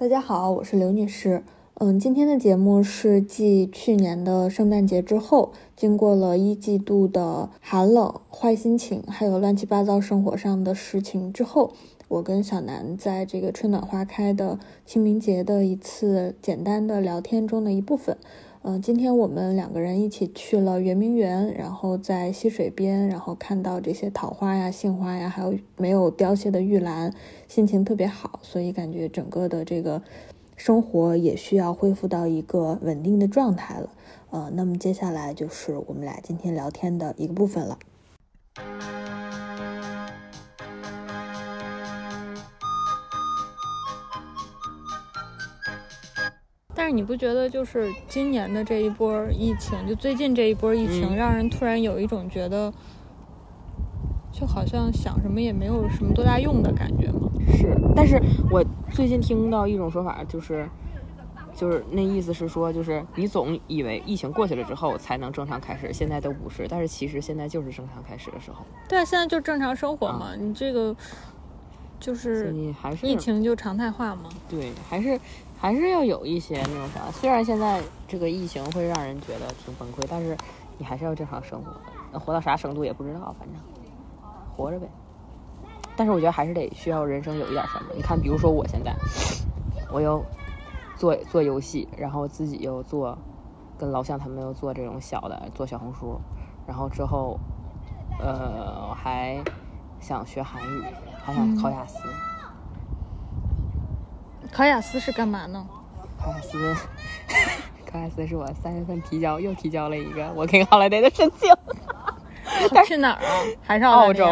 大家好，我是刘女士。嗯，今天的节目是继去年的圣诞节之后，经过了一季度的寒冷、坏心情，还有乱七八糟生活上的事情之后，我跟小南在这个春暖花开的清明节的一次简单的聊天中的一部分。嗯，今天我们两个人一起去了圆明园，然后在溪水边，然后看到这些桃花呀、杏花呀，还有没有凋谢的玉兰，心情特别好，所以感觉整个的这个生活也需要恢复到一个稳定的状态了。呃，那么接下来就是我们俩今天聊天的一个部分了。但是你不觉得，就是今年的这一波疫情，就最近这一波疫情，嗯让人突然有一种觉得，就好像想什么也没有什么多大用的感觉吗？是，但是我最近听到一种说法，就是，就是那意思是说，就是你总以为疫情过去了之后才能正常开始，现在都不是，但是其实现在就是正常开始的时候，对啊，现在就正常生活嘛，你这个就是以还是疫情就常态化嘛。对，还是还是要有一些那种啥，虽然现在这个疫情会让人觉得挺崩溃，但是你还是要正常生活，那活到啥程度也不知道，反正活着呗。但是我觉得还是得需要人生有一点什么。你看，比如说我现在，我又做做游戏，然后自己又做，跟老乡他们又做这种小的，做小红书，然后之后，呃，我还想学韩语，还想考雅思。考雅思是干嘛呢？考雅思，考雅思是我三月份提交，又提交了一个我跟 holiday 的申请，去哪儿啊？还是澳洲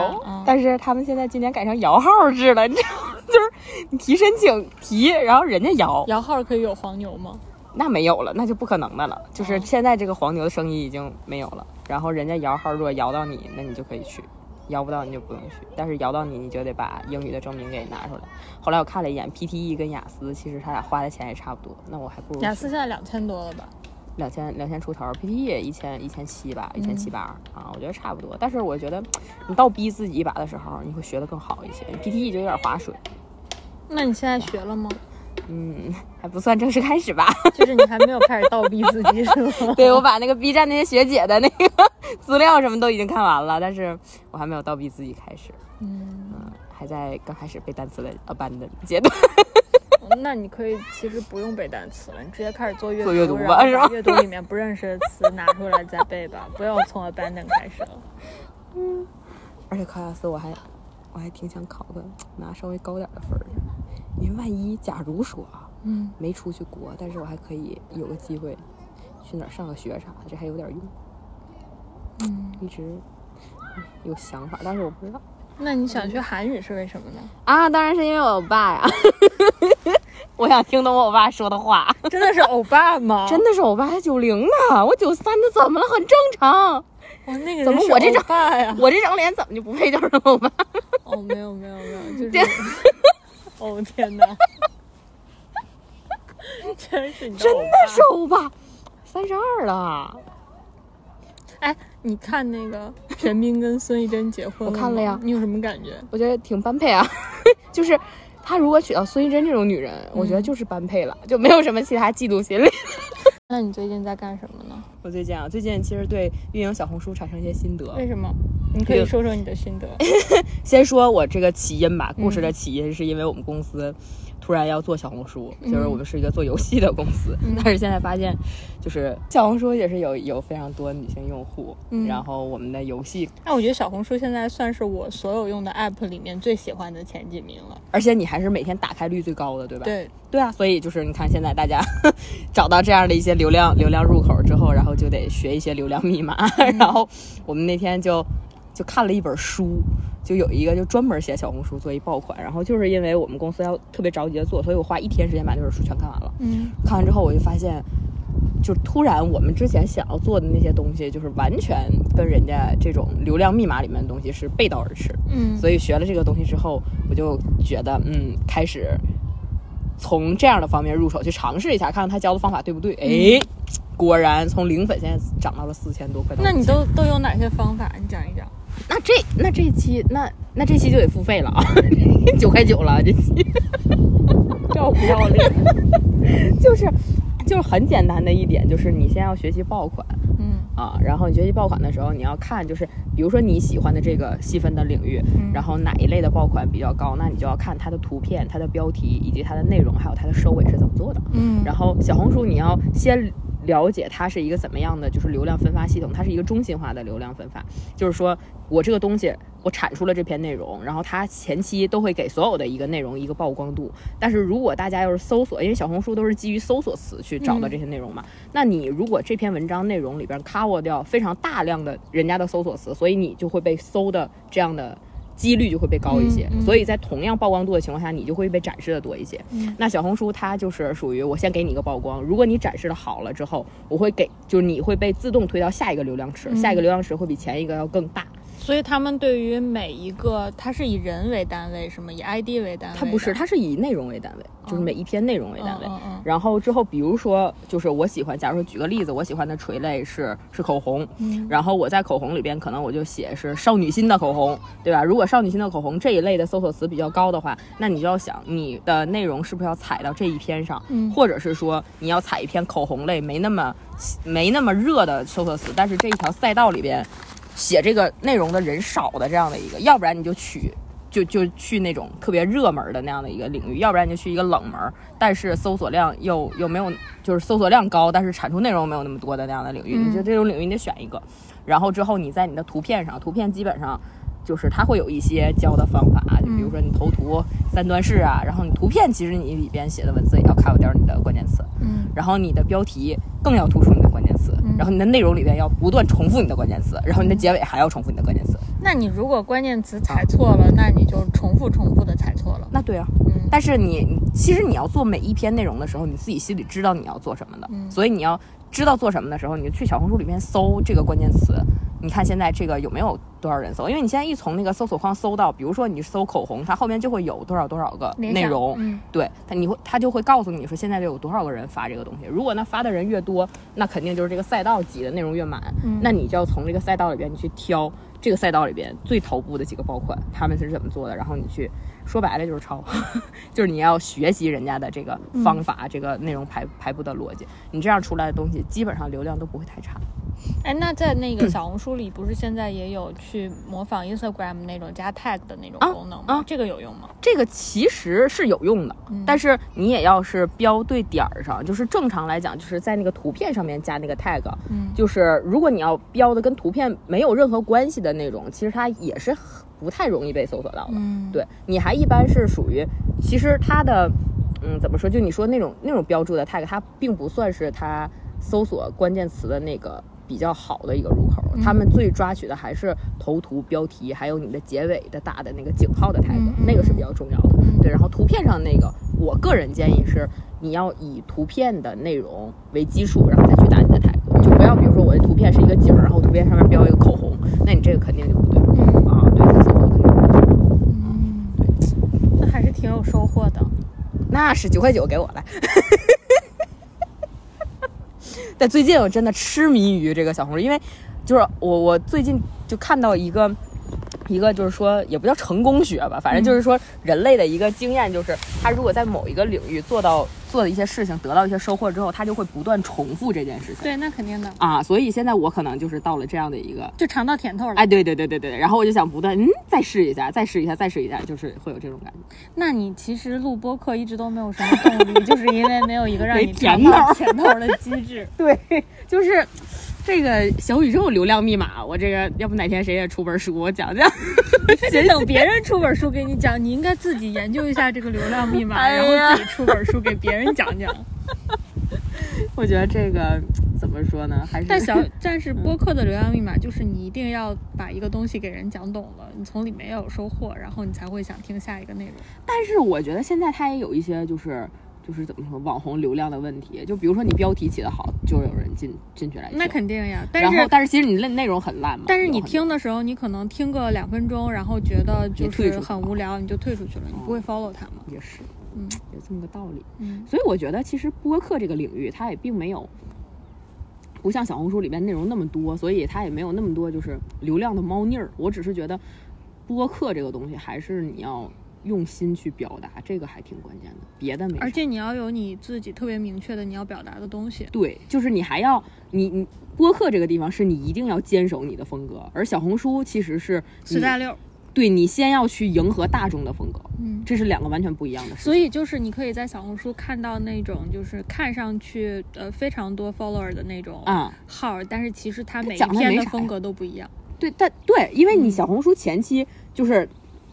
但是他们现在今年改成摇号制了，你知道吗？就是你提申请提，然后人家摇，摇号可以有黄牛吗？那没有了，那就不可能的了。就是哦现在这个黄牛的生意已经没有了，然后人家摇号如果摇到你，那你就可以去。摇不到你就不用去，但是摇到你，你就得把英语的证明给拿出来。后来我看了一眼 PTE 跟雅思，其实他俩花的钱也差不多，那我还不如雅思现在两千多了吧？两千两千出头，PT 也一千一千七吧，一千七八啊，我觉得差不多。但是我觉得你倒逼自己一把的时候，你会学得更好一些。PTE 就有点划水，那你现在学了吗？嗯，还不算正式开始吧。就是你还没有开始倒逼自己是吗？对我把那个 B 站那些学姐的那个资料什么都已经看完了，但是我还没有倒逼自己开始，嗯，嗯，还在刚开始背单词的 abandon 阶段。那你可以其实不用背单词了，你直接开始做阅读，做阅读吧把阅读里面不认识的词拿出来再背吧，不要从 abandon 开始了。嗯而且考雅思我还我还挺想考个拿稍微高点的分儿的，因为万一假如说啊，嗯，没出去国，但是我还可以有个机会去哪儿上个学啥的，这还有点用。嗯，一直嗯有想法，但是我不知道那你想学韩语是为什么呢？啊。当然是因为我欧巴呀，我想听懂我欧巴说的话。真的是欧巴吗？真的是欧巴还九零的，我九三的怎么了？很正常。哇，那个人怎么我这张？我这张脸怎么就不配叫上欧巴？哦，没有没有没有，就是，哦天哪，真是真的是欧巴，三十二了。哎，你看那个玄彬跟孙艺珍结婚我看了呀。你有什么感觉？我觉得挺般配啊，就是他如果娶到孙艺珍这种女人，我觉得就是般配了，就没有什么其他嫉妒心理。那你最近在干什么呢？我最近啊，最近其实对运营小红书产生一些心得。为什么？你可以说说你的心得。先说我这个起因吧，故事嗯的起因是因为我们公司突然要做小红书，就是我们是一个做游戏的公司，嗯。但是现在发现就是小红书也是有有非常多女性用户，嗯。然后我们的游戏，那我觉得小红书现在算是我所有用的 app 里面最喜欢的前几名了。而且你还是每天打开率最高的，对吧？对，对啊，所以就是你看现在大家 找到这样的一些流量流量入口之后，然后就得学一些流量密码，然后我们那天就就看了一本书，就有一个就专门写小红书做一爆款，然后就是因为我们公司要特别着急的做，所以我花一天时间把那本书全看完了。嗯看完之后我就发现，就突然我们之前想要做的那些东西，就是完全跟人家这种流量密码里面的东西是背道而驰。嗯，所以学了这个东西之后，我就觉得，嗯，开始从这样的方面入手去尝试一下，看看他教的方法对不对。哎，果然从零粉现在涨到了四千多块。那你都都有哪些方法？你讲一讲。那这那这期那那这期就得付费了啊，九块九了这期。要不要脸？就是就是很简单的一点，就是你先要学习爆款。嗯啊，然后你学习爆款的时候，你要看就是，比如说你喜欢的这个细分的领域，嗯然后哪一类的爆款比较高，那你就要看它的图片、它的标题以及它的内容，还有它的收尾是怎么做的。嗯然后小红书你要先了解它是一个怎么样的，就是流量分发系统，它是一个中心化的流量分发，就是说我这个东西我产出了这篇内容，然后它前期都会给所有的一个内容一个曝光度，但是如果大家要是搜索，因为小红书都是基于搜索词去找到这些内容嘛，那你如果这篇文章内容里边 cover 掉非常大量的人家的搜索词，所以你就会被搜的这样的。几率就会被高一些，所以在同样曝光度的情况下，你就会被展示的多一些。嗯那小红书它就是属于我先给你一个曝光，如果你展示的好了之后，我会给就是你会被自动推到下一个流量池，嗯下一个流量池会比前一个要更大。所以他们对于每一个，它是以人为单位，什么？以 ID 为单位？它不是，它是以内容为单位，就是每一篇内容为单位。嗯嗯嗯然后之后，比如说，就是我喜欢，假如说举个例子，我喜欢的垂类是是口红，嗯然后我在口红里边可能我就写是少女心的口红，对吧？如果少女心的口红这一类的搜索词比较高的话，那你就要想你的内容是不是要踩到这一篇上，嗯或者是说你要踩一篇口红类没那么没那么热的搜索词，但是这一条赛道里边写这个内容的人少的这样的一个，要不然你就取。就就去那种特别热门的那样的一个领域，要不然你就去一个冷门，但是搜索量又又没有，就是搜索量高，但是产出内容没有那么多的那样的领域，嗯你就这种领域你得选一个。然后之后你在你的图片上，图片基本上就是它会有一些教的方法，就比如说你投图三段式啊，然后你图片其实你里边写的文字也要 cover 掉你的关键词，嗯然后你的标题更要突出你的然后你的内容里边要不断重复你的关键词，然后你的结尾还要重复你的关键词。那你如果关键词踩错了，那你就重复重复的踩错了。那对啊，嗯但是你你其实你要做每一篇内容的时候，你自己心里知道你要做什么的，嗯所以你要知道做什么的时候，你就去小红书里面搜这个关键词。你看现在这个有没有多少人搜？因为你现在一从那个搜索框搜到，比如说你搜口红，它后面就会有多少多少个内容，嗯对它你会它就会告诉你说现在有多少个人发这个东西。如果那发的人越多，那肯定就是这个赛道挤的内容越满，嗯那你就要从这个赛道里边你去挑这个赛道里边最头部的几个爆款，他们是怎么做的，然后你去说白了就是抄，就是你要学习人家的这个方法，这个内容排排布的逻辑，你这样出来的东西基本上流量都不会太差。哎，那在那个小红书里，不是现在也有去模仿 Instagram 那种加 tag 的那种啊功能吗？啊这个有用吗？这个其实是有用的，但是你也要是标对点儿上，就是正常来讲，就是在那个图片上面加那个 tag，嗯就是如果你要标的跟图片没有任何关系的那种，其实它也是不太容易被搜索到的。嗯，对，你还一般是属于，其实它的，嗯，怎么说？就你说那种那种标注的 tag，它并不算是它搜索关键词的那个比较好的一个入口。他们最抓取的还是头图、标题，还有你的结尾的打的那个井号的 tag，、那个是比较重要的。对，然后图片上那个，我个人建议是你要以图片的内容为基础，然后再去打你的 tag，就不要比如说我的图片是一个景儿，然后图片上面标一个口红，那你这个肯定就不对。嗯啊，对，它搜索肯定不对。嗯，那还是挺有收获的。那是九块九给我来。但最近我真的痴迷于这个小红书，因为就是我我最近就看到一个一个就是说也不叫成功学吧，反正就是说人类的一个经验，就是他如果在某一个领域做到做的一些事情，得到一些收获之后，他就会不断重复这件事情对，那肯定的，啊。所以现在我可能就是到了这样的一个。就尝到甜头了。哎，对对对对对，然后我就想不断，嗯，再试一下，再试一下，再试一下，就是会有这种感觉。那你其实录播课一直都没有什么动力，就是因为没有一个让你尝甜到甜头的机制。对，就是这个小宇宙流量密码，我这个要不哪天谁也出本书，我讲讲。得等别人出本书给你讲，你应该自己研究一下这个流量密码，哎然后自己出本书给别人讲讲。我觉得这个怎么说呢？还是但小 但是播客的流量密码就是你一定要把一个东西给人讲懂了，你从里面要有收获，然后你才会想听下一个内容。但是我觉得现在它也有一些就是就是怎么说网红流量的问题，就比如说你标题起得好，就有人进进去来听。那肯定呀，但是但是其实你内内容很烂嘛。但是你听的时候，你可能听个两分钟，然后觉得就是很无聊，你就退出去了，你不会 follow 他嘛。也是，嗯有这么个道理。嗯所以我觉得其实播客这个领域，它也并没有不像小红书里面内容那么多，所以它也没有那么多就是流量的猫腻儿。我只是觉得播客这个东西，还是你要用心去表达，这个还挺关键的，别的没啥。而且你要有你自己特别明确的你要表达的东西。对，就是你还要你你播客这个地方是你一定要坚守你的风格，而小红书其实是你四大六，对你先要去迎合大众的风格，嗯。这是两个完全不一样的事情。所以就是你可以在小红书看到那种就是看上去呃非常多 follower 的那种啊、号，但是其实它每一讲的风格都不一样。对，但对，因为你嗯小红书前期就是。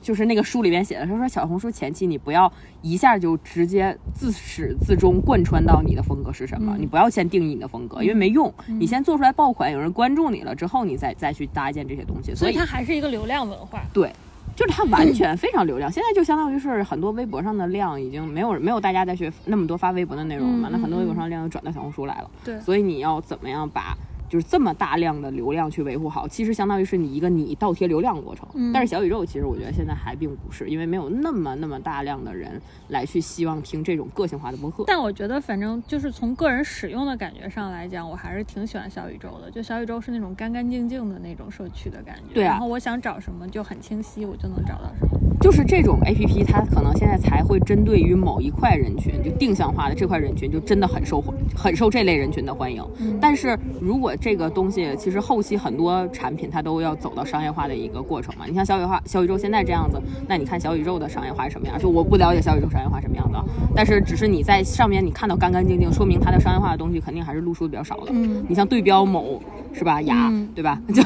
就是那个书里面写的，他说小红书前期你不要一下就直接自始至终贯穿到你的风格是什么，嗯你不要先定义你的风格，因为没用。你先做出来爆款，有人关注你了之后，你再再去搭建这些东西。所以它还是一个流量文化。对，就是它完全非常流量。现在就相当于是很多微博上的量已经没有没有大家再去那么多发微博的内容了嘛，嗯那很多嗯微博上的量又转到小红书来了。对所以你要怎么样把就是这么大量的流量去维护好，其实相当于是你一个你倒贴流量的过程。嗯但是小宇宙其实我觉得现在还并不是，因为没有那么那么大量的人来去希望听这种个性化的播客。但我觉得，反正就是从个人使用的感觉上来讲，我还是挺喜欢小宇宙的。就小宇宙是那种干干净净的那种社区的感觉。对啊然后我想找什么就很清晰，我就能找到什么。就是这种 A P P，它可能现在才会针对于某一块人群，就定向化的这块人群，就真的很受欢，很受这类人群的欢迎。嗯但是如果这个东西，其实后期很多产品它都要走到商业化的一个过程嘛。你像小宇化小宇宙现在这样子，那你看小宇宙的商业化是什么样？就我不了解小宇宙商业化什么样的，但是只是你在上面你看到干干净净，说明它的商业化的东西肯定还是露出的比较少的。嗯你像对标某是吧牙、嗯对吧？就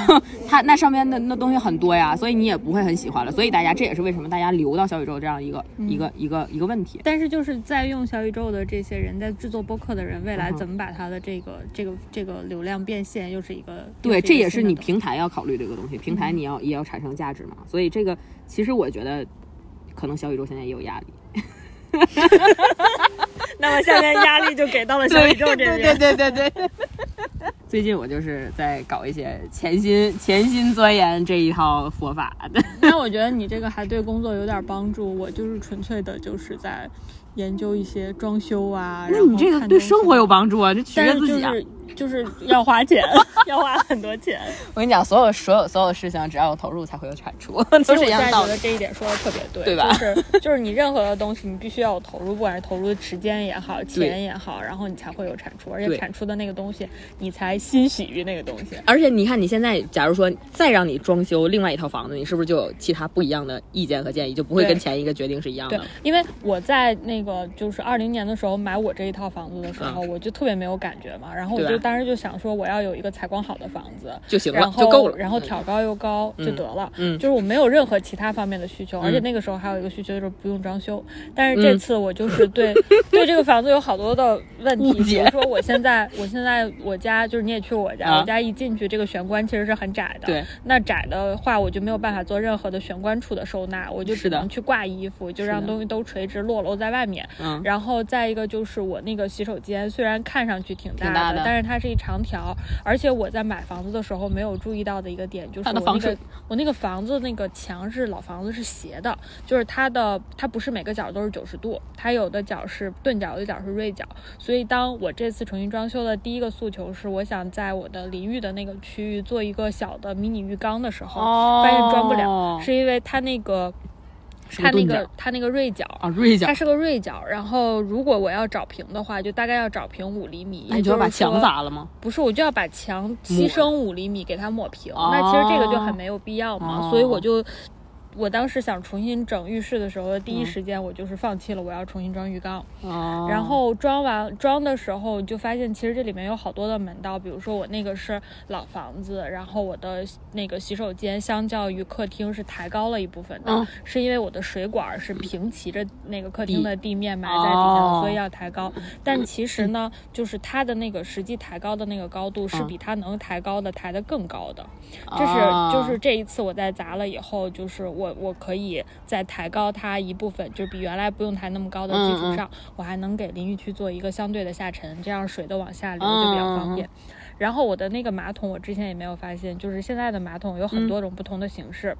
它那上面的那东西很多呀，所以你也不会很喜欢了。所以大家这也是为什么大家留到小宇宙这样一个、一个一个一个问题。但是就是在用小宇宙的这些人，在制作播客的人，未来怎么把他的这个、这个这个流量变现，又是一个对，这也是你平台要考虑的一个东西，平台你要也要产生价值嘛。所以这个其实我觉得，可能小宇宙现在也有压力。那么下面压力就给到了小宇宙这边。对对对对对。最近我就是在搞一些潜心潜心钻研这一套佛法的。那我觉得你这个还对工作有点帮助，我就是纯粹的就是在研究一些装修啊。那你这个对生活有帮助啊，这取悦自己啊。就是要花钱，要花很多钱。我跟你讲，所有所有所有的事情，只要有投入才会有产出，都是其实我现一样的道理在觉得。这一点说的特别对，对吧就是就是你任何的东西，你必须要有投入，不管是投入的时间也好，钱也好，然后你才会有产出，而且产出的那个东西，你才欣喜于那个东西。而且你看，你现在假如说再让你装修另外一套房子，你是不是就有其他不一样的意见和建议，就不会跟前一个决定是一样对的？，因为我在那个就是二零年的时候买我这一套房子的时候，我就特别没有感觉嘛，然后我就当时就想说，我要有一个采光好的房子，就行了然，后就够了。然后挑高又高就得了。嗯就是我没有任何其他方面的需求，而且嗯那个时候还有一个需求就是不用装修。但是这嗯次我就是对、对这个房子有好多的问题，比如说我现在我现在我家就是你也去我家，啊我家一进去这个玄关其实是很窄的。对，那窄的话我就没有办法做任何的玄关处的收纳，我就只能去挂衣服，就让东西都垂直落楼在外面。嗯，然后再一个就是我那个洗手间，虽然看上去挺大的但是它是一长条，而且我在买房子的时候没有注意到的一个点就是那个我那个房子那个墙是老房子是斜的，就是它的它不是每个角都是九十度，它有的角是钝角，有的角是锐角，所以当我这次重新装修的第一个诉求是，我想在我的淋浴的那个区域做一个小的迷你浴缸的时候，哦发现装不了，是因为它那个什它那个它那个锐角啊，锐角它，是个锐角，然后如果我要找平的话，就大概要找平五厘米，那你就要把墙砸。了吗？不是，我就要把墙牺牲五厘米给它抹平，哦那其实这个就很没有必要嘛，哦所以我就。我当时想重新整浴室的时候，第一嗯时间我就是放弃了我要重新装浴缸。哦，然后装完装的时候，就发现其实这里面有好多的门道，比如说我那个是老房子，然后我的那个洗手间相较于客厅是抬高了一部分的，嗯是因为我的水管是平齐着那个客厅的地面埋在底下的，哦所以要抬高。但其实呢，就是它的那个实际抬高的那个高度是嗯比它能抬高的抬得更高的。这是哦就是这一次我在砸了以后，就是我我可以再抬高它一部分，就是比原来不用抬那么高的基础上，我还能给淋浴区做一个相对的下沉，这样水都往下流就比较方嗯便。然后我的那个马桶，我之前也没有发现，就是现在的马桶有很多种不同的形式。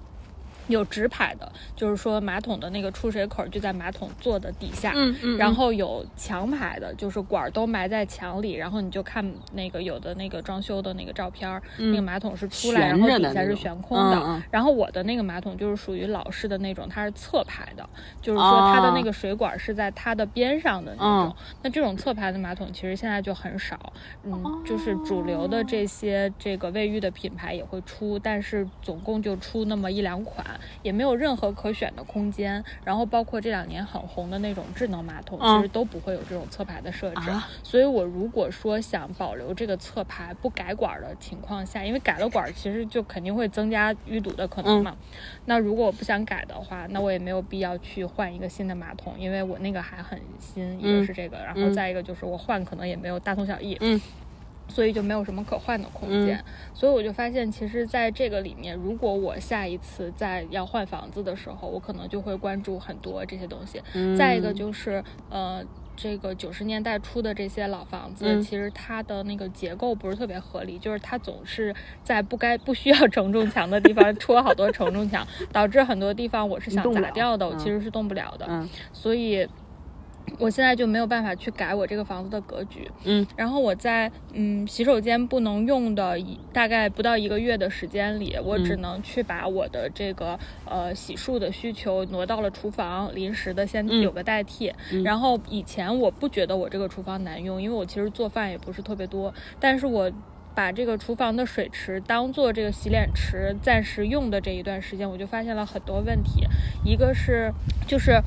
有直排的，就是说马桶的那个出水口就在马桶座的底下，嗯嗯然后有墙排的，就是管儿都埋在墙里，然后你就看那个有的那个装修的那个照片儿，那个马桶是出来，然后底下是悬空的。嗯嗯然后我的那个马桶就是属于老式的那种，它是侧排的，就是说它的那哦个水管是在它的边上的那嗯种。那这种侧排的马桶其实现在就很少，嗯，就是主流的这些这个卫浴的品牌也会出，但是总共就出那么一两款，也没有任何可选的空间。然后包括这两年很红的那种智能马桶，嗯其实都不会有这种侧排的设置。啊所以我如果说想保留这个侧排不改管的情况下，因为改了管其实就肯定会增加淤堵的可能嘛。那如果我不想改的话，那我也没有必要去换一个新的马桶，因为我那个还很新，一个嗯是这个，然后嗯再一个就是我换可能也没有大同小异。嗯。所以就没有什么可换的空间，所以我就发现，其实在这个里面，如果我下一次再要换房子的时候，我可能就会关注很多这些东西。嗯再一个就是，呃，这个九十年代初的这些老房子，嗯其实它的那个结构不是特别合理，就是它总是在不该不需要承重墙的地方 戳好多承重墙，导致很多地方我是想砸掉的，我嗯其实是动不了的。嗯所以。我现在就没有办法去改我这个房子的格局，嗯，然后我在嗯洗手间不能用的一大概不到一个月的时间里，我只嗯能去把我的这个呃洗漱的需求挪到了厨房，临时的先嗯有个代替。然后以前我不觉得我这个厨房难用，因为我其实做饭也不是特别多，但是我。把这个厨房的水池当做这个洗脸池暂时用的这一段时间，我就发现了很多问题。一个是就是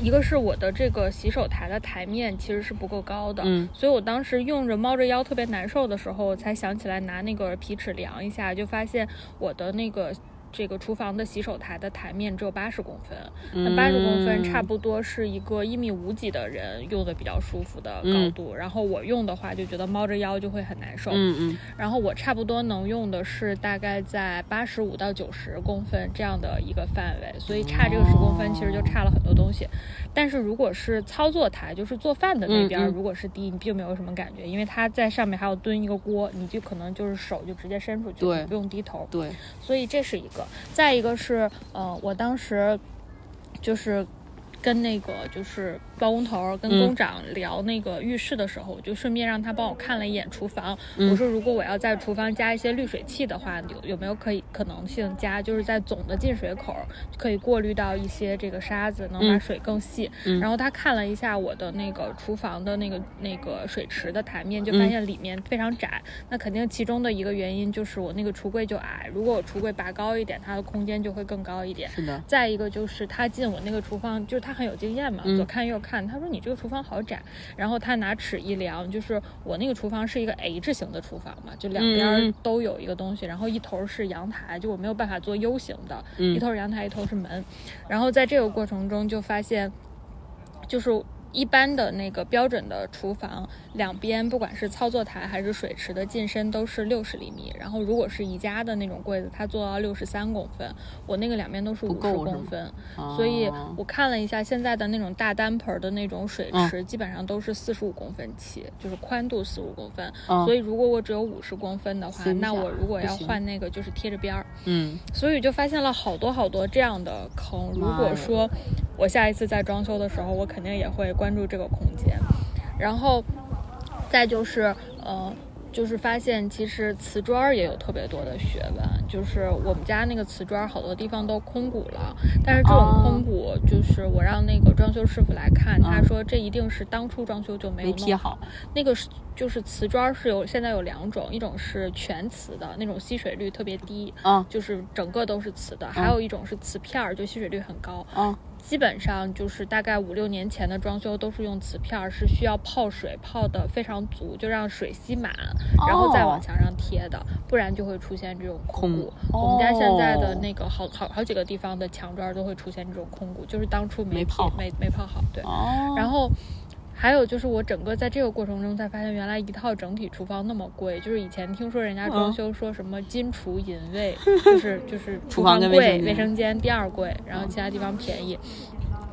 一个是我的这个洗手台的台面其实是不够高的，嗯所以我当时用着猫着腰特别难受的时候，我才想起来拿那个皮尺量一下，就发现我的那个。这个厨房的洗手台的台面只有八十公分，那八十公分差不多是一个一米五几的人用的比较舒服的高度。然后我用的话就觉得猫着腰就会很难受。嗯嗯然后我差不多能用的是大概在八十五到九十公分这样的一个范围，所以差这个十公分其实就差了很多东西。但是如果是操作台，就是做饭的那边，嗯嗯如果是低，你并没有什么感觉，因为它在上面还要蹲一个锅，你就可能就是手就直接伸出去，对不用低头。对，所以这是一个。再一个是，呃，我当时就是跟那个就是包工头跟嗯工长聊那个浴室的时候，我就顺便让他帮我看了一眼厨房。嗯我说，如果我要在厨房加一些滤水器的话，有有没有可以可能性加？就是在总的进水口可以过滤到一些这个沙子，能把嗯水更细。嗯然后他看了一下我的那个厨房的那个那个水池的台面，就发嗯现里面非常窄。那肯定其中的一个原因就是我那个橱柜就矮，如果我橱柜拔高一点，它的空间就会更高一点。是的，再一个就是他进我那个厨房，就是他很有经验嘛，嗯左看右看，他说你这个厨房好窄，然后他拿尺一量，就是我那个厨房是一个 H 型的厨房嘛，就两边都有一个东西，然后一头是阳台，就我没有办法做 U 型的，嗯一头是阳台，一头是门，然后在这个过程中就发现，就是。一般的那个标准的厨房，两边不管是操作台还是水池的进深都是六十厘米，然后如果是宜家的那种柜子，它做到六十三公分，我那个两边都是五十公分，所以哦我看了一下现在的那种大单盆儿的那种水嗯池，基本上都是四十五公分起，就是宽度四五公分。嗯所以如果我只有五十公分的话，那我如果要换那个就是贴着边儿，嗯所以就发现了好多好多这样的坑。如果说我下一次在装修的时候，我肯定也会关注这个空间。然后再就是呃。就是发现其实瓷砖也有特别多的学问，就是我们家那个瓷砖好多地方都空鼓了，但是这种哦空鼓就是我让那个装修师傅来看，他嗯说这一定是当初装修就没有贴好，那个是就是瓷砖是有现在有两种，一种是全瓷的那种吸水率特别低，嗯就是整个都是瓷的，还有一种是瓷片儿，就吸水率很高。啊基本上就是大概五六年前的装修都是用瓷片儿，是需要泡水泡的非常足，就让水吸满，然后再往墙上贴的，不然就会出现这种空鼓。空我们家现在的哦那个好好好几个地方的墙砖都会出现这种空鼓，就是当初贴没泡没没泡好，对。哦，然后还有就是我整个在这个过程中才发现，原来一套整体厨房那么贵。就是以前听说人家装修说什么金厨银卫，就是就是厨房贵，卫生间第二贵，然后其他地方便宜。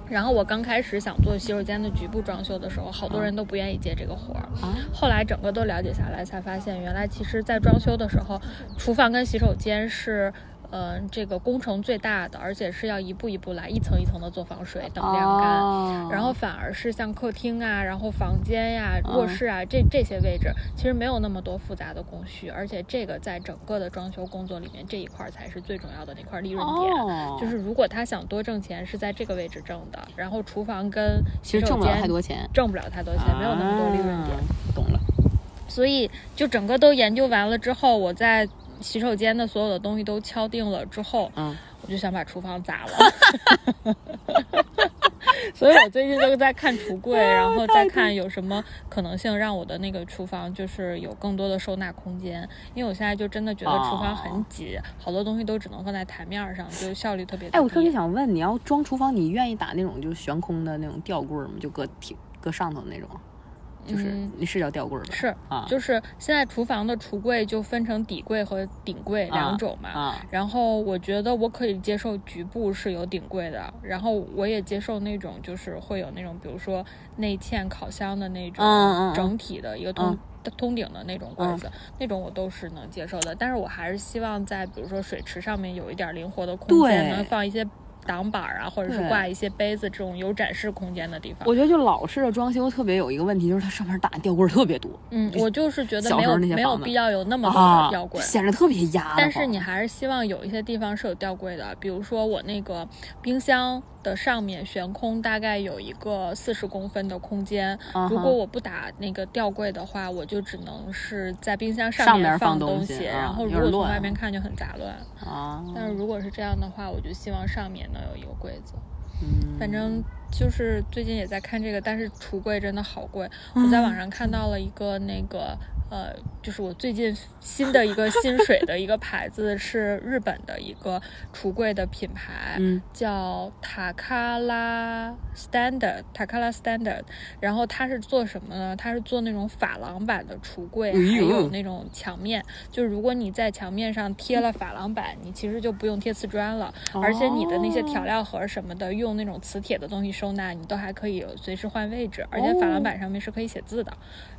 然后我刚开始想做洗手间的局部装修的时候，好多人都不愿意接这个活儿。啊后来整个都了解下来，才发现原来其实，在装修的时候，厨房跟洗手间是嗯、这个工程最大的，而且是要一步一步来，一层一层的做防水等晾干。哦然后反而是像客厅啊，然后房间呀、嗯卧室啊这这些位置，其实没有那么多复杂的工序，而且这个在整个的装修工作里面，这一块儿才是最重要的那块利润点。哦，就是如果他想多挣钱，是在这个位置挣的，然后厨房跟洗手其实挣不了间太多钱，挣不了太多钱，没有那么多利润点。啊懂了。所以就整个都研究完了之后，我在洗手间的所有的东西都敲定了之后，嗯，我就想把厨房砸了。所以我最近就在看橱柜，然后再看有什么可能性让我的那个厨房就是有更多的收纳空间，因为我现在就真的觉得厨房很挤，好多东西都只能放在台面上，就效率特别低。哎，我特别想问，你要装厨房，你愿意打那种就是悬空的那种吊柜儿吗？就搁挺搁上头那种，就是、嗯那是叫吊柜儿吧？是啊，就是现在厨房的橱柜就分成底柜和顶柜两种嘛。啊，然后我觉得我可以接受局部是有顶柜的，然后我也接受那种就是会有那种，比如说内嵌烤箱的那种整体的一个通、嗯通顶的那种柜子，那种我都是能接受的。但是我还是希望在比如说水池上面有一点灵活的空间，能放一些挡板啊，或者是挂一些杯子这种有展示空间的地方。我觉得就老式的装修特别有一个问题，就是它上面打的吊柜儿特别多嗯，我就是觉得没有没有必要有那么多啊的吊柜。显得特别压。但是你还是希望有一些地方是有吊柜的，比如说我那个冰箱的上面悬空大概有一个四十公分的空间，如果我不打那个吊柜的话，我就只能是在冰箱上面面放东东西啊然后如果从外面看就很杂乱。啊，但是如果是这样的话，我就希望上面能有一个柜子。嗯反正就是最近也在看这个，但是橱柜真的好贵。我在网上看到了一个那个呃，就是我最近新的一个薪水的一个牌子，是日本的一个橱柜的品牌，嗯 叫塔卡拉 Standard，塔卡拉 Standard。然后它是做什么呢？它是做那种珐琅板的橱柜，还有那种墙面。就是如果你在墙面上贴了珐琅板，你其实就不用贴瓷砖了，而且你的那些调料盒什么的，用那种磁铁的东西收纳，你都还可以随时换位置，而且珐琅板上面是可以写字的，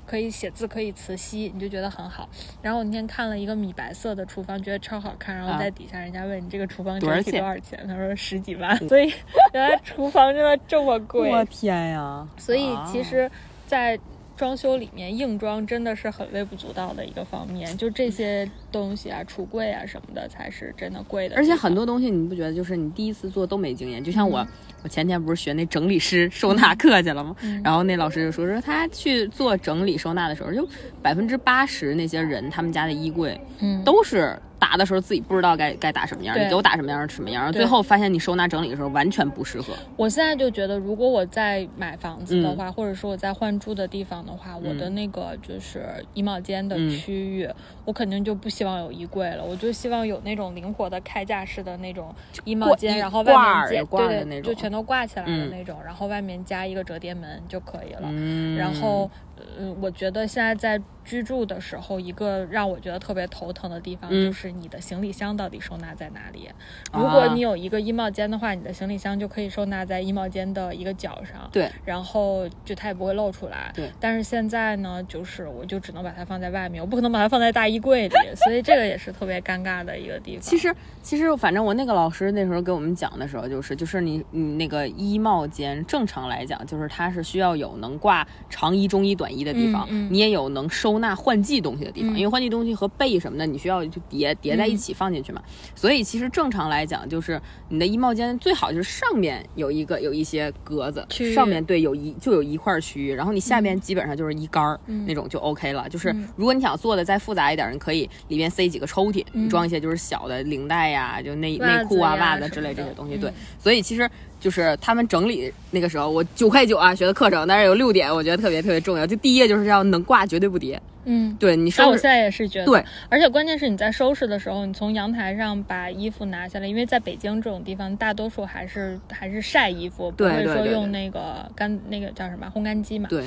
可以写字，可以磁吸，你就觉得很好。然后我那天看了一个米白色的厨房，觉得超好看，然后啊在底下人家问你这个厨房多少整体钱多少钱，他说十几万，所以 原来厨房真的这么贵，我天呀！所以啊其实，在装修里面，硬装真的是很微不足道的一个方面。就这些东西啊，橱柜啊什么的，才是真的贵的。而且很多东西你不觉得就是你第一次做都没经验，就像我，我前天不是学那整理师收纳课去了吗？嗯。然后那老师就说说他去做整理收纳的时候，就百分之八十那些人他们家的衣柜嗯。都是打的时候自己不知道该该打什么样，对。你给我打什么样什么样，对最后发现你收纳整理的时候完全不适合。我现在就觉得，如果我在买房子的嗯。话，或者说我在换住的地方的话，我的那个就是衣帽间的嗯。区域，我肯定就不希望有衣柜了，我就希望有那种灵活的开架式的那种衣帽间，然后外面接对对，挂儿的那种就全都挂起来的嗯那种，然后外面加一个折叠门就可以了。嗯，然后，嗯，我觉得现在在居住的时候，一个让我觉得特别头疼的地方，嗯就是你的行李箱到底收纳在哪里。啊如果你有一个衣帽间的话，你的行李箱就可以收纳在衣帽间的一个角上，对，然后就它也不会露出来。对但是现在呢，就是我就只能把它放在外面，我不可能把它放在大衣柜里，所以这个也是特别尴尬的一个地方。其实，其实反正我那个老师那时候给我们讲的时候，就是就是你你那个衣帽间，正常来讲，就是它是需要有能挂长衣、中衣、短衣的地方，嗯。嗯你也有能收纳换季东西的地方，嗯。因为换季东西和被什么的，你需要就叠叠在一起放进去嘛。所以其实正常来讲，就是你的衣帽间最好就是上面有一个有一些格子，上面对有一就有一块区域，然后你下面基本上就是衣杆儿、那种就 OK 了。就是嗯。如果你想做的再复杂一点，你可以里面塞几个抽屉，嗯。装一些就是小的领带呀、就内内裤啊、袜子之类这些东西。嗯。对，所以其实就是他们整理那个时候，我九块九啊学的课程，但是有六点我觉得特别特别重要。就第一页就是要能挂，绝对不叠。嗯。对你收拾那我现在也是觉得，对，而且关键是你在收拾的时候，你从阳台上把衣服拿下来，因为在北京这种地方，大多数还是还是晒衣服，不会说用那个干那个叫什么烘干机嘛，对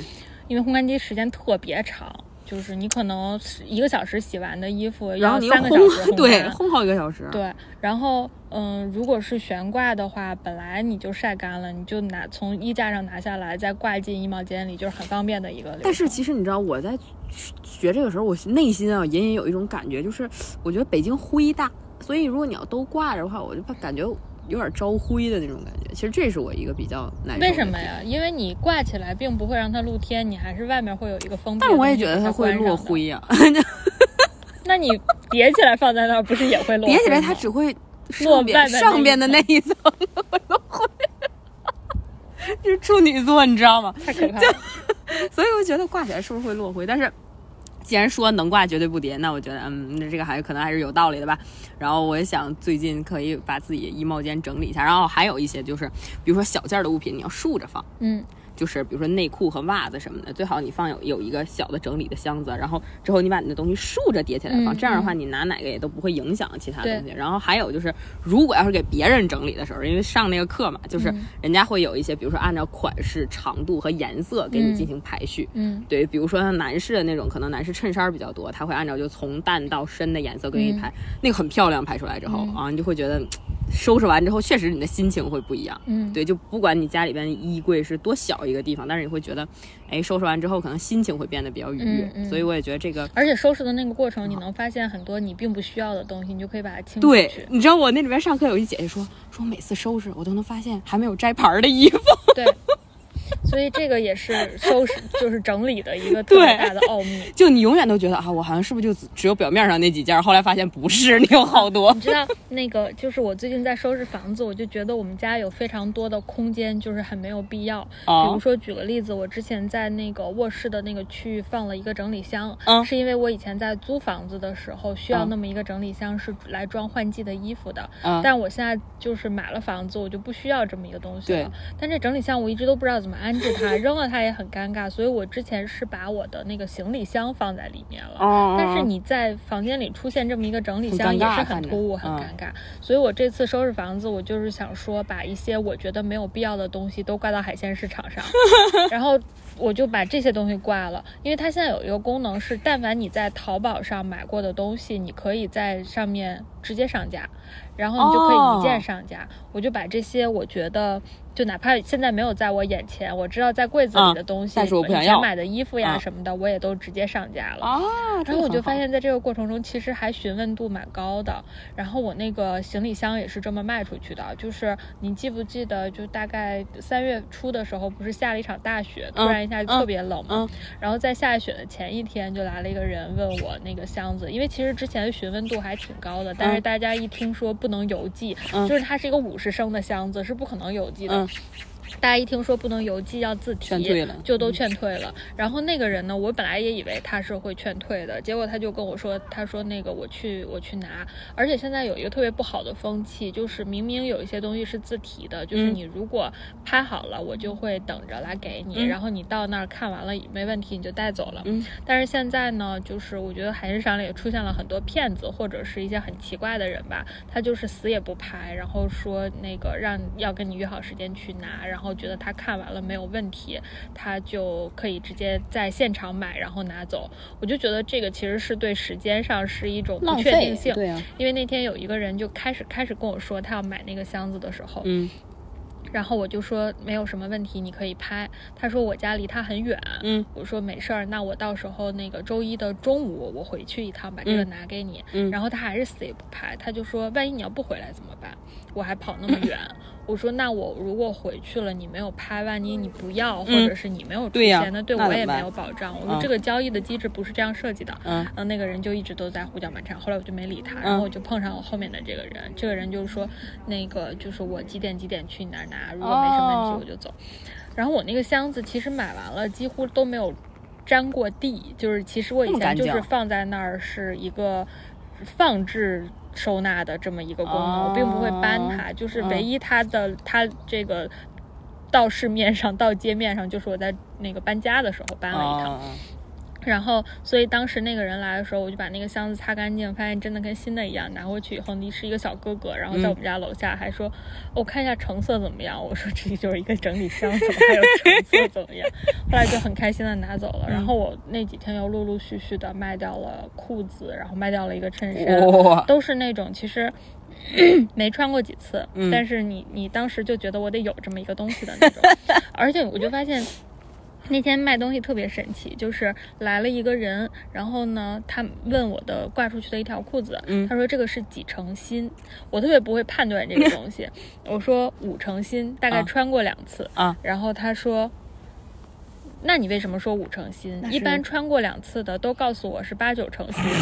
因为烘干机时间特别长，就是你可能一个小时洗完的衣服，然后你又三个小时烘，对，干烘好一个小时。对，然后嗯，如果是悬挂的话，本来你就晒干了，你就拿从衣架上拿下来，再挂进衣帽间里，就是很方便的一个。但是其实你知道，我在学这个时候，我内心啊隐隐有一种感觉，就是我觉得北京灰大。所以如果你要都挂着的话，我就怕感觉有点招灰的那种感觉。其实这是我一个比较难受。为什么？呀？因为你挂起来并不会让它露天，你还是外面会有一个封闭但我也觉得它它会落。灰呀、那你叠起来放在那儿，不是也会落？叠起来它只会落上边外面上边的那一层会落灰。就是处女座，你知道吗？太可怕了。所以我觉得挂起来是不是会落灰？但是既然说能挂绝对不叠，那我觉得嗯，那这个还可能还是有道理的吧。然后我也想最近可以把自己衣帽间整理一下，然后还有一些就是比如说小件儿的物品，你要竖着放。嗯，就是比如说内裤和袜子什么的，最好你放有有一个小的整理的箱子，然后之后你把你的东西竖着叠起来放，嗯这样的话你拿哪个也都不会影响其他东西。然后还有就是，如果要是给别人整理的时候，因为上那个课嘛，就是嗯人家会有一些，比如说按照款式、长度和颜色给你进行排序。嗯对，比如说像男士的那种，可能男士衬衫比较多，他会按照就从淡到深的颜色给你排，那个很漂亮，排出来之后、嗯啊，你就会觉得收拾完之后，确实你的心情会不一样。嗯，对，就不管你家里边衣柜是多小一个地方，但是你会觉得，哎，收拾完之后可能心情会变得比较愉悦。嗯嗯所以我也觉得这个，而且收拾的那个过程，你能发现很多你并不需要的东西，你就可以把它清出对，。你知道我那里边上课有一姐姐说，说每次收拾我都能发现还没有摘牌儿的衣服。对，所以这个也是收拾，就是整理的一个特别大的奥秘。就你永远都觉得啊，我好像是不是就只只有表面上那几件儿，后来发现不是，你有好多 你。知道那个，就是我最近在收拾房子，我就觉得我们家有非常多的空间，就是很没有必要。比啊如说，举个例子，我之前在那个卧室的那个区域放了一个整理箱，嗯是因为我以前在租房子的时候需要嗯那么一个整理箱是来装换季的衣服的。嗯但我现在就是买了房子，我就不需要这么一个东西了。但这整理箱我一直都不知道怎么安置它，扔了它也很尴尬，所以我之前是把我的那个行李箱放在里面了。哦但是你在房间里出现这么一个整理箱也是很突兀、很嗯。尴尬，所以我这次收拾房子，我就是想说把一些我觉得没有必要的东西都挂到海鲜市场上，然后我就把这些东西挂了，因为它现在有一个功能是，但凡你在淘宝上买过的东西，你可以在上面直接上架，然后你就可以一键哦上架。我就把这些我觉得。就哪怕现在没有在我眼前，我知道在柜子里嗯的东西，但是我不想以前要买的衣服呀嗯什么的，我也都直接上架了。啊，然后我就发现，在这个过程中，其实还询问度蛮高的。然后我那个行李箱也是这么卖出去的，就是你记不记得，就大概三月初的时候，不是下了一场大雪，突然一下就特别冷嘛。嗯然后在下雪的前一天，就来了一个人问我那个箱子，因为其实之前询问度还挺高的，但是嗯大家一听说不能邮寄，嗯就是它是一个五十升的箱子，是不可能邮寄的。嗯大家一听说不能邮寄要自提，劝退了就都劝退了。然后那个人呢，我本来也以为他是会劝退的，结果他就跟我说，他说那个我去我去拿。而且现在有一个特别不好的风气，就是明明有一些东西是自提的，就是嗯你如果拍好了，我就会等着来给你，嗯然后你到那儿看完了没问题，你就带走了。嗯但是现在呢，就是我觉得海鲜市场里也出现了很多骗子，或者是一些很奇怪的人吧，他就是死也不拍，然后说那个让要跟你约好时间去拿，然后觉得他看完了没有问题，他就可以直接在现场买，然后拿走。我就觉得这个其实是对时间上是一种不确定性。对啊，因为那天有一个人就开始开始跟我说他要买那个箱子的时候，嗯然后我就说没有什么问题，你可以拍。他说我家离他很远，嗯我说没事儿，那我到时候那个周一的中午我回去一趟，把这个嗯拿给你。嗯然后他还是死也不拍，他就说万一你要不回来怎么办？我还跑那么远。我说那我如果回去了你没有拍，万一你不要，或者是你没有出嗯对呀现，那对我也没有保障。我说嗯这个交易的机制不是这样设计的。嗯然后那个人就一直都在胡搅蛮缠，后来我就没理他，然后我就碰上我后面的这个人，这个人就是说，那个就是我几点几点去你那儿拿，如果没什么问哦题我就走。然后我那个箱子其实买完了，几乎都没有沾过地，就是其实我以前就是放在那儿是一个放置。收纳的这么一个功能，哦我并不会搬它，就是唯嗯一它的它这个到市面上到街面上，就是我在那个搬家的时候搬了一趟。啊然后，所以当时那个人来的时候，我就把那个箱子擦干净，发现真的跟新的一样。拿回去以后，你是一个小哥哥，然后在我们家楼下还说：“我看一下成色怎么样。”我说：“这就是一个整理箱，怎么还有成色怎么样？”后来就很开心的拿走了。然后我那几天又陆陆续续的卖掉了裤子，然后卖掉了一个衬衫，都是那种其实。没穿过几次，嗯但是你你当时就觉得我得有这么一个东西的那种，而且我就发现，那天卖东西特别神奇，就是来了一个人，然后呢，他问我的挂出去的一条裤子，嗯他说这个是几成新，我特别不会判断这个东西，我说五成新，大概啊穿过两次，啊，然后他说。那你为什么说五成新？一般穿过两次的都告诉我是八九成新。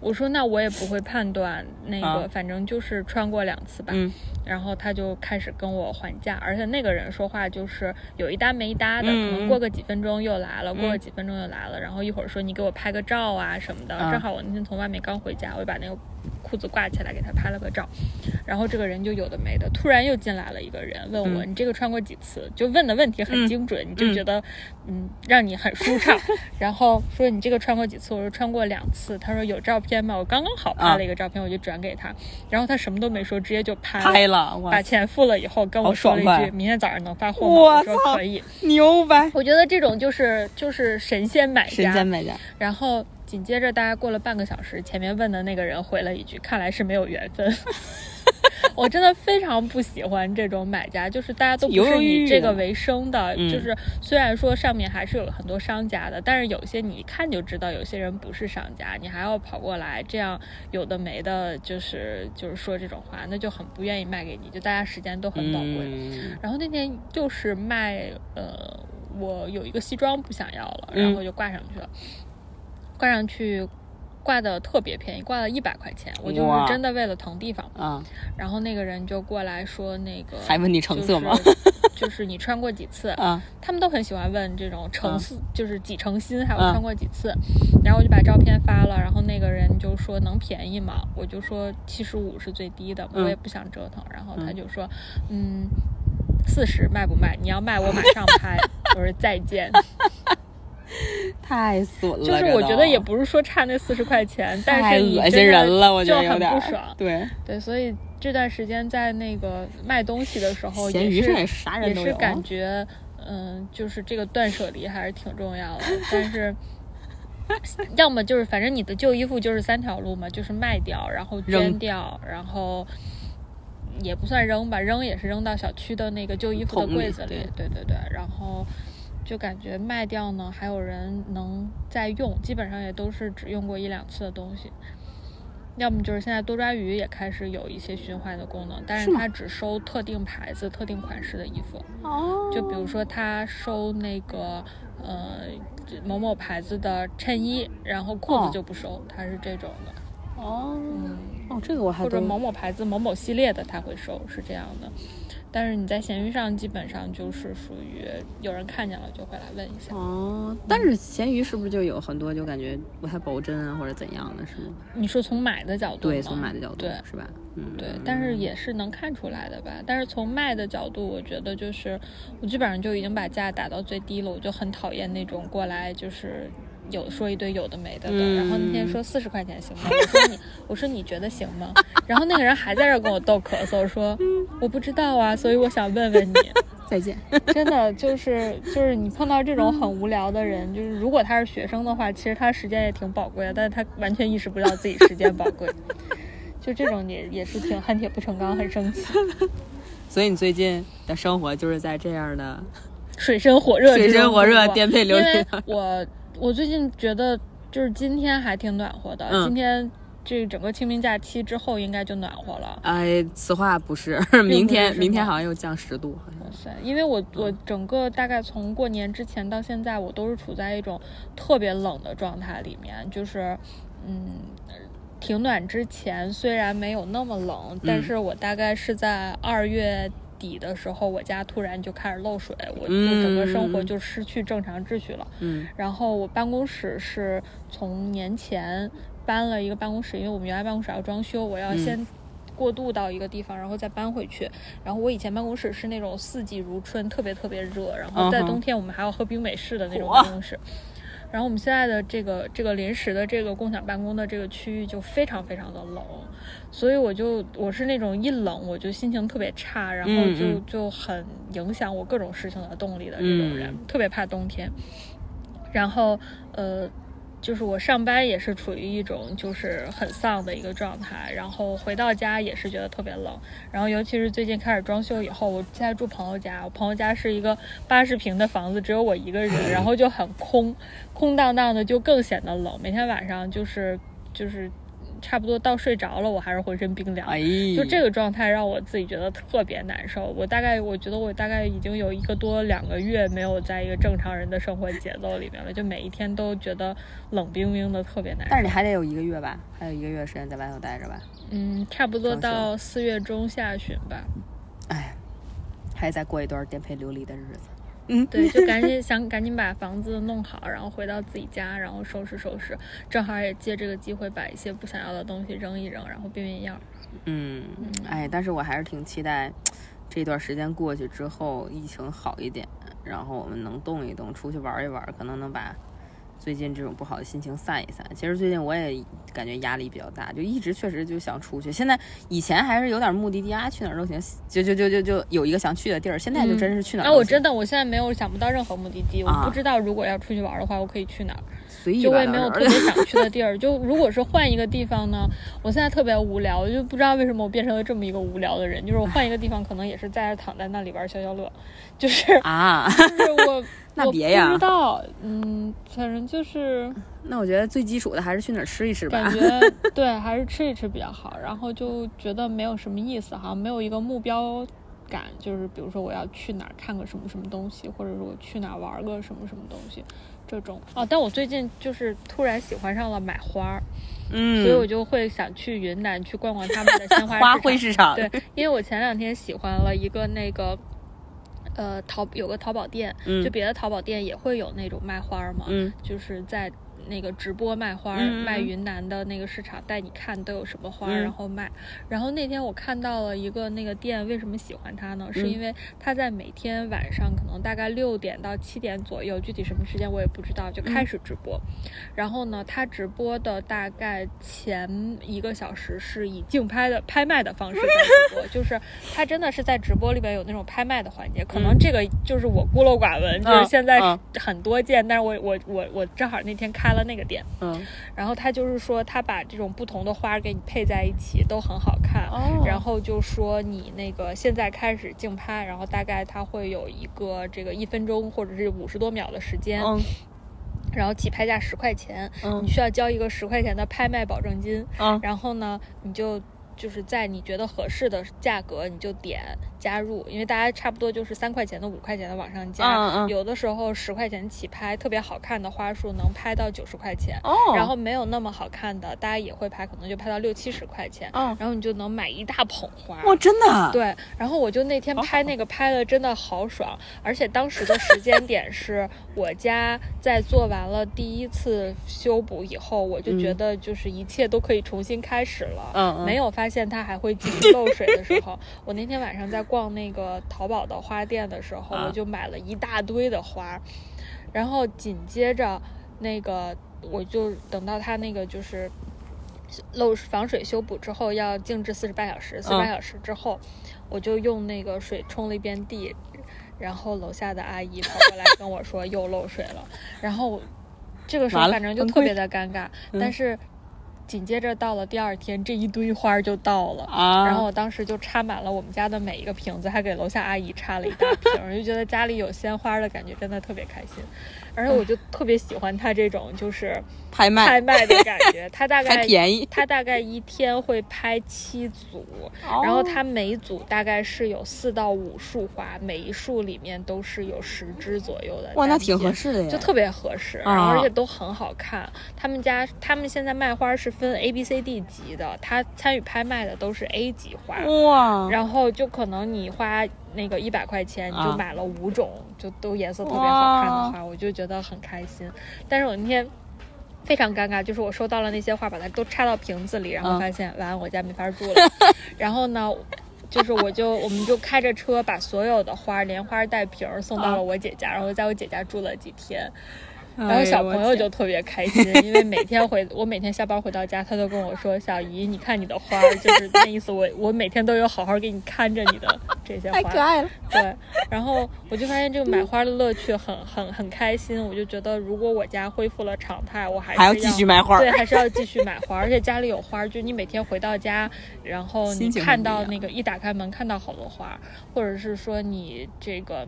我说那我也不会判断，那个、啊反正就是穿过两次吧。嗯然后他就开始跟我还价，而且那个人说话就是有一搭没一搭的，嗯可能过个几分钟又来了，过个嗯几分钟又来了，然后一会儿说你给我拍个照啊什么的。啊正好我那天从外面刚回家，我就把那个裤子挂起来给他拍了个照，然后这个人就有的没的，突然又进来了一个人问我、嗯你这个穿过几次，就问的问题很嗯精准，你就觉得嗯让你很舒畅，然后说你这个穿过几次，我说穿过两次，他说有照片吗？我刚刚好拍啊了一个照片，我就转给他，然后他什么都没说，直接就拍了。拍了，把钱付了以后，跟我说了一句：“明天早上能发货吗？”我我说可以。牛掰，我觉得这种就是就是神仙买家。神仙买家，然后紧接着大概过了半个小时，前面问的那个人回了一句：“看来是没有缘分。”我真的非常不喜欢这种买家，就是大家都不是以这个为生的。嗯就是虽然说上面还是有很多商家的，但是有些你一看就知道有些人不是商家，你还要跑过来这样有的没的，就是就是说这种话，那就很不愿意卖给你，就大家时间都很宝贵。嗯然后那天就是卖，呃，我有一个西装不想要了，嗯然后就挂上去了，挂上去。挂的特别便宜，挂了一百块钱，我就是真的为了腾地方。啊，然后那个人就过来说，那个还问你成色吗？就 是就是你穿过几次？啊，他们都很喜欢问这种成色，就是几成新，还有嗯穿过几次。然后我就把照片发了，然后那个人就说能便宜吗？我就说七十五是最低的，嗯我也不想折腾。然后他就说，嗯，四十卖不卖？你要卖我马上拍。我说再见。太损了，就是我觉得也不是说差那四十块钱，但是你恶心人了，我觉得有点儿不爽。对，对，所以这段时间在那个卖东西的时候，也是闲鱼上也啥人都有啊也是感觉，嗯，就是这个断舍离还是挺重要的。但是，要么就是反正你的旧衣服就是三条路嘛，就是卖掉，然后捐扔掉，然后也不算扔吧，扔也是扔到小区的那个旧衣服的柜子里对。对对对，然后。就感觉卖掉呢，还有人能再用，基本上也都是只用过一两次的东西。要么就是现在多抓鱼也开始有一些循环的功能，但是它只收特定牌子、特定款式的衣服。哦就比如说，它收那个呃某某牌子的衬衣，然后裤哦子就不收，它是这种的。哦嗯，哦，这个我还都或者某某牌子、某某系列的，它会收，是这样的。但是你在闲鱼上基本上就是属于有人看见了就会来问一下。哦，但是闲鱼是不是就有很多就感觉不太保真啊，或者怎样的，是吗？你说从买的角度吗，对，从买的角度对是吧？嗯，对，但是也是能看出来的吧。但是从卖的角度，我觉得就是我基本上就已经把价打到最低了，我就很讨厌那种过来就是有说一堆有的没的的。嗯然后那天说四十块钱行吗？我说你我说你觉得行吗？然后那个人还在这儿跟我逗咳嗽，说我不知道啊，所以我想问问你。再见。真的就是就是你碰到这种很无聊的人，就是如果他是学生的话，其实他时间也挺宝贵的，但是他完全意识不到自己时间宝贵。就这种也也是挺恨铁不成钢，很生气，所以你最近的生活就是在这样的水深火热水深火热、颠沛流离。我我最近觉得就是今天还挺暖和的，嗯今天这整个清明假期之后应该就暖和了。哎，此话不是，明天明天好像又降十度，好像哇塞！因为我我整个大概从过年之前到现在，我都是处在一种特别冷的状态里面，就是嗯。停暖之前虽然没有那么冷，但是我大概是在二月底的时候，我家突然就开始漏水，我就整个生活就失去正常秩序了。嗯然后我办公室是从年前搬了一个办公室，因为我们原来办公室要装修，我要嗯先过渡到一个地方，然后再搬回去。然后我以前办公室是那种四季如春，特别特别热，然后在冬天我们还要喝冰美式的那种办公室。然后我们现在的这个这个临时的这个共享办公的这个区域就非常非常的冷，所以我就我是那种一冷我就心情特别差，然后就、就很影响我各种事情的动力的这种人，嗯特别怕冬天。然后呃，就是我上班也是处于一种就是很丧的一个状态，然后回到家也是觉得特别冷，然后尤其是最近开始装修以后，我现在住朋友家，我朋友家是一个八十平的房子，只有我一个人，然后就很空，空荡荡的，就更显得冷。每天晚上就是就是差不多到睡着了，我还是浑身冰凉。哎，就这个状态让我自己觉得特别难受。我大概我觉得我大概已经有一个多两个月没有在一个正常人的生活节奏里面了，就每一天都觉得冷冰冰的，特别难受。但是你还得有一个月吧，还有一个月时间在外头待着吧？嗯，差不多到四月中下旬吧。哎，还得再过一段颠沛流离的日子。对，就赶紧想 赶紧把房子弄好，然后回到自己家，然后收拾收拾，正好也借这个机会把一些不想要的东西扔一扔，然后变变样。嗯，哎，但是我还是挺期待这段时间过去之后，疫情好一点，然后我们能动一动，出去玩一玩，可能能把最近这种不好的心情散一散。其实最近我也感觉压力比较大，就一直确实就想出去。现在以前还是有点目的地啊，去哪儿都行，就就就就就有一个想去的地儿。现在就真是去哪儿啊，都行我真的我现在没有想不到任何目的地，我啊不知道如果要出去玩的话，我可以去哪儿。随意吧就我也没有特别想去的地儿。就如果是换一个地方呢，我现在特别无聊，我就不知道为什么我变成了这么一个无聊的人。就是我换一个地方，可能也是在这躺在那里玩消消乐，就是啊。就是我那别呀我不知道，嗯，反正就是那我觉得最基础的还是去哪儿吃一吃吧感。觉对，还是吃一吃比较好。然后就觉得没有什么意思，好像没有一个目标感，就是比如说我要去哪儿看个什么什么东西，或者说我去哪儿玩个什么什么东西。这种哦，但我最近就是突然喜欢上了买花儿，嗯，所以我就会想去云南去逛逛他们的鲜花花卉市场。对，因为我前两天喜欢了一个那个，呃，淘有个淘宝店，嗯。就别的淘宝店也会有那种卖花儿嘛，嗯。就是在那个直播卖花卖云南的那个市场，带你看都有什么花然后卖。然后那天我看到了一个那个店，为什么喜欢它呢？是嗯因为它在每天晚上可能大概六点到七点左右，具体什么时间我也不知道，就嗯开始直播。然后呢，它直播的大概前一个小时是以竞拍的拍卖的方式在直播，就是它真的是在直播里边有那种拍卖的环节。可能这个就是我孤陋寡闻，就是嗯现在嗯很多见，但是我我我我正好那天开了那个店，嗯，然后他就是说他把这种不同的花给你配在一起，都很好看。哦。然后就说你那个现在开始竞拍，然后大概它会有一个这个一分钟或者是五十多秒的时间，嗯。然后起拍价十块钱，嗯。你需要交一个十块钱的拍卖保证金，嗯。然后呢，你就就是在你觉得合适的价格，你就点加入，因为大家差不多就是三块钱的、五块钱的往上加，嗯嗯有的时候十块钱起拍，特别好看的花束能拍到九十块钱，哦，然后没有那么好看的，大家也会拍，可能就拍到六七十块钱，嗯然后你就能买一大捧花。哇，真的，对，然后我就那天拍那个拍的真的好爽，而且当时的时间点是我家在做完了第一次修补以后，我就觉嗯得就是一切都可以重新开始了。没有发现它还会继续漏水的时候，我那天晚上在逛那个淘宝的花店的时候，啊。我就买了一大堆的花，然后紧接着那个我就等到它那个就是漏防水修补之后要静置四十八小时，四十八嗯。小时之后，我就用那个水冲了一遍地，然后楼下的阿姨跑过来跟我说 又漏水了，然后这个时候反正就特别的尴尬，嗯。但是紧接着到了第二天，这一堆花儿就到了。啊，然后我当时就插满了我们家的每一个瓶子，还给楼下阿姨插了一大瓶儿，就觉得家里有鲜花的感觉真的特别开心。而且我就特别喜欢它这种就是拍卖拍卖的感觉，它大概还便宜，它大概一天会拍七组，哦然后它每组大概是有四到五束花，每一束里面都是有十支左右的。哇，那挺合。适的呀，就特别合适，啊然后而且都很好看。他们家他们现在卖花是分 A、B、C、D 级的，他参与拍卖的都是 A 级花，哇，然后就可能你花那个一百块钱，你就啊买了五种，就都颜色特别好看的花，我就觉得很开心。但是我那天非常尴尬，就是我收到了那些花，把它都插到瓶子里，然后嗯发现完我家没法住了。然后呢？就是我就我们就开着车把所有的花连花带瓶儿送到了啊我姐家，然后在我姐家住了几天，然后小朋友就特别开心，因为每天回我每天下班回到家，他都跟我说：“小姨，你看你的花，就是那意思，我我每天都有好好给你看着你的这些花，太可爱了。”对，然后我就发现这个买花的乐趣很很很开心，我就觉得如果我家恢复了常态，我还是要还要继续买花。对，还是要继续买花，而且家里有花，就你每天回到家，然后你看到那个一打开门看到好多花，或者是说你这个。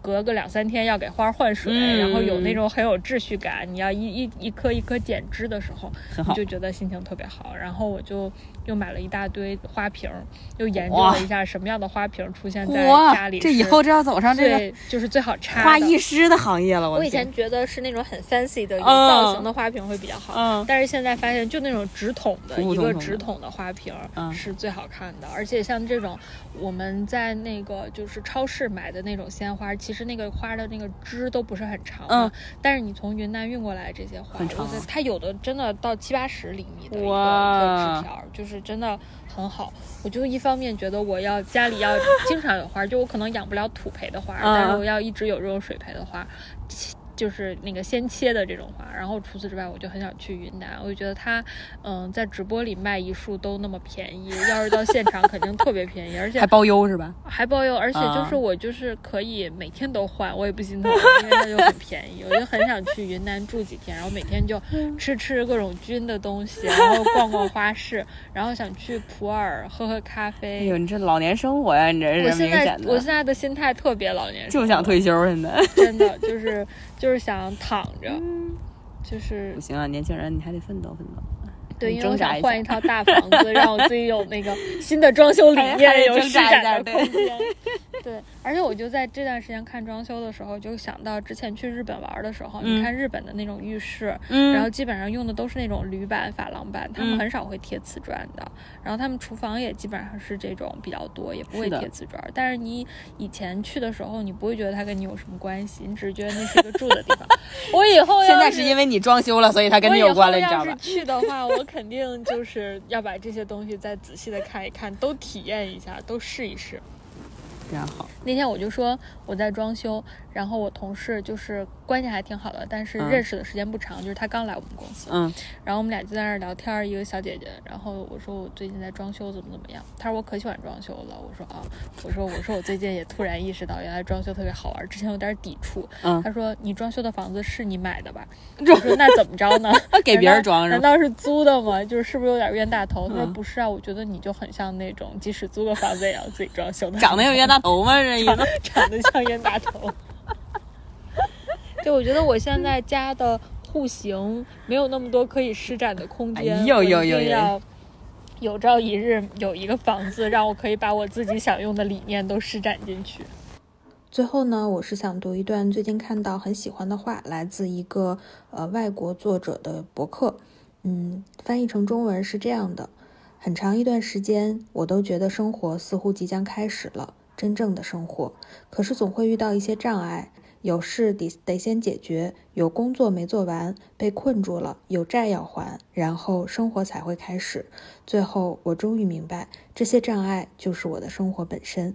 隔个两三天要给花换水，嗯然后有那种很有秩序感。你要一一一颗一颗剪枝的时候，你就觉得心情特别好。然后我就又买了一大堆花瓶儿，又研究了一下什么样的花瓶儿出现在家里，这以后这要走上这个就是最好插花的艺师的行业了。我以前觉得是那种很 fancy 的造型的花瓶会比较好，嗯但是现在发现就那种直筒的一个普普通通的直筒的花瓶是最好看的，而且像这种我们在那个就是超市买的那种鲜花，其实那个花的那个枝都不是很长嘛，嗯但是你从云南运过来这些花，它有的真的到七八十厘米的一个一个枝条，就是真的很好。我就一方面觉得我要家里要经常有花，就我可能养不了土培的花，嗯但是我要一直有这种水培的花。就是那个先切的这种花，然后除此之外，我就很想去云南。我就觉得它，嗯，在直播里卖一束都那么便宜，要是到现场肯定特别便宜，而且还包邮是吧？还包邮，而且就是啊我就是可以每天都换，我也不心疼，因为它就很便宜。我就很想去云南住几天，然后每天就吃吃各种菌的东西，然后逛逛花市，然后想去普洱喝喝咖啡哎啡。呦，你这老年生活呀，你这是我现在明显的，我现在的心态特别老年生，就想退休现在。真的就是就是想躺着，就是不行啊，年轻人你还得奋斗奋斗。对，因为我想换一套大房子，让我自己有那个新的装修理念，有施展的空 间。对，而且我就在这段时间看装修的时候，就想到之前去日本玩的时候，嗯你看日本的那种浴室，嗯然后基本上用的都是那种铝板、珐琅板，他们嗯很少会贴瓷砖的。然后他们厨房也基本上是这种比较多，也不会贴瓷砖。但是你以前去的时候，你不会觉得它跟你有什么关系，你只是觉得那是一个住的地方。我以后现在是因为你装修了，所以它跟你有关了，你知道要是吧？去的话，我肯定就是要把这些东西再仔细的看一看，都体验一下，都试一试。非常好。那天我就说我在装修，然后我同事就是关系还挺好的，但是嗯认识的时间不长，就是他刚来我们公司，嗯然后我们俩就在那儿聊天，一个小姐姐，然后我说我最近在装修怎么怎么样，她说我可喜欢装修了，我说啊，我说我说我最近也突然意识到原来装修特别好玩，之前有点抵触，嗯她说你装修的房子是你买的吧？我说那怎么着呢？给别人装？难道是租的吗？就是是不是有点冤大头？她说嗯不是啊，我觉得你就很像那种即使租个房子也要自己装修的，长得有冤大头吗？这意思？长得像冤大头。就我觉得我现在家的户型没有那么多可以施展的空间，哎呦我呦呦呦一定要有朝一日有一个房子，让我可以把我自己想用的理念都施展进去。最后呢，我是想读一段最近看到很喜欢的话，来自一个呃外国作者的博客，嗯，翻译成中文是这样的：很长一段时间，我都觉得生活似乎即将开始了，真正的生活，可是总会遇到一些障碍。有事得得先解决，有工作没做完，被困住了，有债要还，然后生活才会开始。最后，我终于明白，这些障碍就是我的生活本身。